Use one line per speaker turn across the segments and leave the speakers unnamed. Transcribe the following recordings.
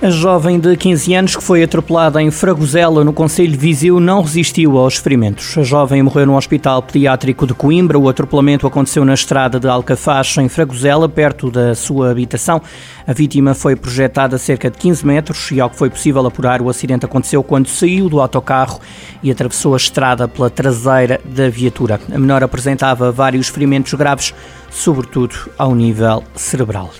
A jovem de 15 anos que foi atropelada em Fragozela, no Conselho de Viseu, não resistiu aos ferimentos. A jovem morreu no Hospital Pediátrico de Coimbra. O atropelamento aconteceu na estrada de Alcafaz, em Fragozela, perto da sua habitação. A vítima foi projetada a cerca de 15 metros e, ao que foi possível apurar, o acidente aconteceu quando saiu do autocarro e atravessou a estrada pela traseira da viatura. A menor apresentava vários ferimentos graves, sobretudo ao nível cerebral.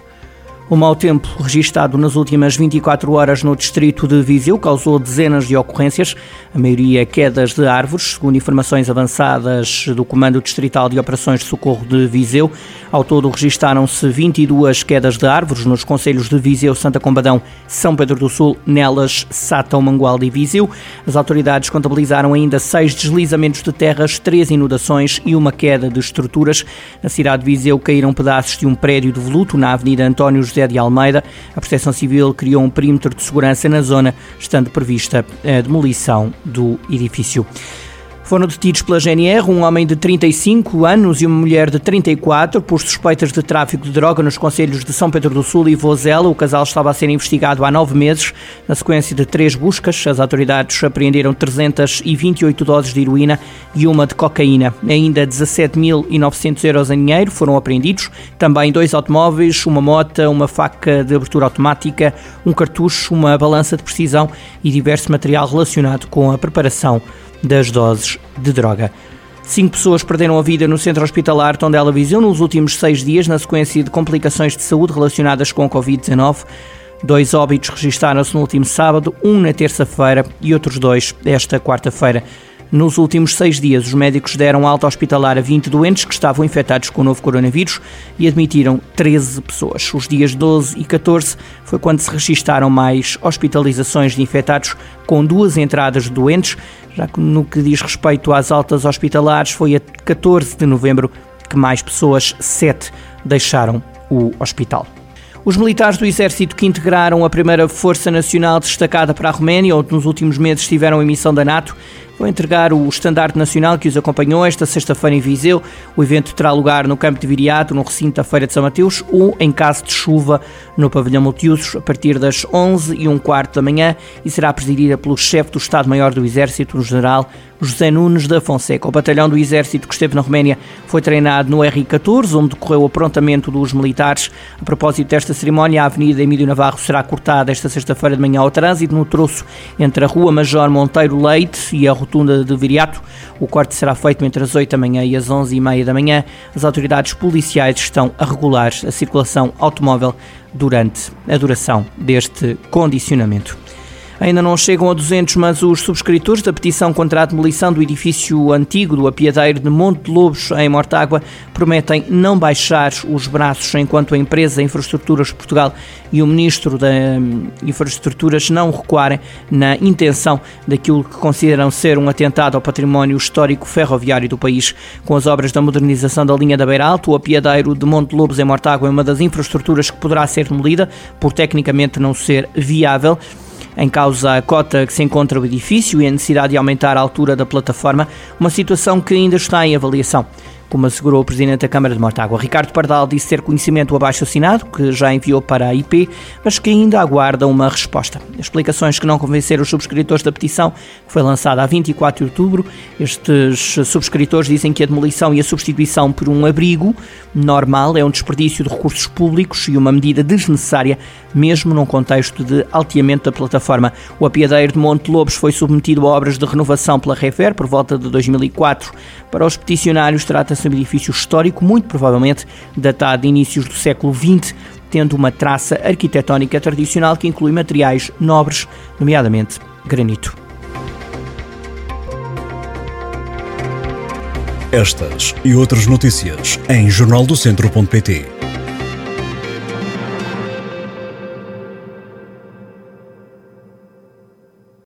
O mau tempo registado nas últimas 24 horas no distrito de Viseu causou dezenas de ocorrências, a maioria quedas de árvores, segundo informações avançadas do Comando Distrital de Operações de Socorro de Viseu. Ao todo registaram-se 22 quedas de árvores nos concelhos de Viseu, Santa Combadão, São Pedro do Sul, Nelas, Sátão, Mangualde e Viseu. As autoridades contabilizaram ainda seis deslizamentos de terras, três inundações e uma queda de estruturas. Na cidade de Viseu caíram pedaços de um prédio de voluto na Avenida António José José de Almeida, a Proteção Civil criou um perímetro de segurança na zona, estando prevista a demolição do edifício. Foram detidos pela GNR um homem de 35 anos e uma mulher de 34 por suspeitas de tráfico de droga nos conselhos de São Pedro do Sul e Vozela. O casal estava a ser investigado há nove meses. Na sequência de três buscas, as autoridades apreenderam 328 doses de heroína e uma de cocaína. Ainda 17.900 euros em dinheiro foram apreendidos. Também dois automóveis, uma moto, uma faca de abertura automática, um cartucho, uma balança de precisão e diverso material relacionado com a preparação das doses de droga. Cinco pessoas perderam a vida no centro hospitalar Tondela Viseu nos últimos seis dias, na sequência de complicações de saúde relacionadas com a Covid-19. Dois óbitos registaram-se no último sábado, um na terça-feira e outros dois esta quarta-feira. Nos últimos seis dias, os médicos deram alta hospitalar a 20 doentes que estavam infectados com o novo coronavírus e admitiram 13 pessoas. Os dias 12 e 14 foi quando se registaram mais hospitalizações de infectados, com duas entradas de doentes, já que no que diz respeito às altas hospitalares, foi a 14 de novembro que mais pessoas, 7, deixaram o hospital. Os militares do Exército que integraram a primeira Força Nacional destacada para a Roménia, onde nos últimos meses estiveram em missão da NATO, vão entregar o estandarte nacional que os acompanhou esta sexta-feira em Viseu. O evento terá lugar no campo de Viriato, no recinto da Feira de São Mateus, ou, em caso de chuva, no pavilhão multiusos, a partir das 11 e um quarto da manhã e será presidida pelo chefe do Estado-Maior do Exército, no general José Nunes da Fonseca. O batalhão do Exército que esteve na Roménia foi treinado no R14, onde decorreu o aprontamento dos militares. A propósito desta cerimónia, a Avenida Emílio Navarro será cortada esta sexta-feira de manhã ao trânsito, no troço entre a Rua Major Monteiro Leite e a rotunda de Viriato. O corte será feito entre as 8 da manhã e as 11 e meia da manhã. As autoridades policiais estão a regular a circulação automóvel durante a duração deste condicionamento. Ainda não chegam a 200, mas os subscritores da petição contra a demolição do edifício antigo do apiadeiro de Monte de Lobos, em Mortágua, prometem não baixar os braços enquanto a empresa Infraestruturas Portugal e o Ministro da hum, Infraestruturas não recuarem na intenção daquilo que consideram ser um atentado ao património histórico ferroviário do país. Com as obras da modernização da linha da Beira Alto, o apiadeiro de Monte de Lobos, em Mortágua, é uma das infraestruturas que poderá ser demolida por tecnicamente não ser viável. Em causa a cota que se encontra o edifício e a necessidade de aumentar a altura da plataforma, uma situação que ainda está em avaliação como assegurou o Presidente da Câmara de Mortágua. Ricardo Pardal disse ter conhecimento do abaixo assinado, que já enviou para a IP, mas que ainda aguarda uma resposta. Explicações que não convenceram os subscritores da petição, que foi lançada a 24 de outubro. Estes subscritores dizem que a demolição e a substituição por um abrigo normal é um desperdício de recursos públicos e uma medida desnecessária, mesmo num contexto de alteamento da plataforma. O apiadeiro de Monte Lobos foi submetido a obras de renovação pela Refer por volta de 2004. Para os peticionários, trata-se um edifício histórico, muito provavelmente datado de inícios do século XX, tendo uma traça arquitetónica tradicional que inclui materiais nobres, nomeadamente granito.
Estas e outras notícias em jornaldocentro.pt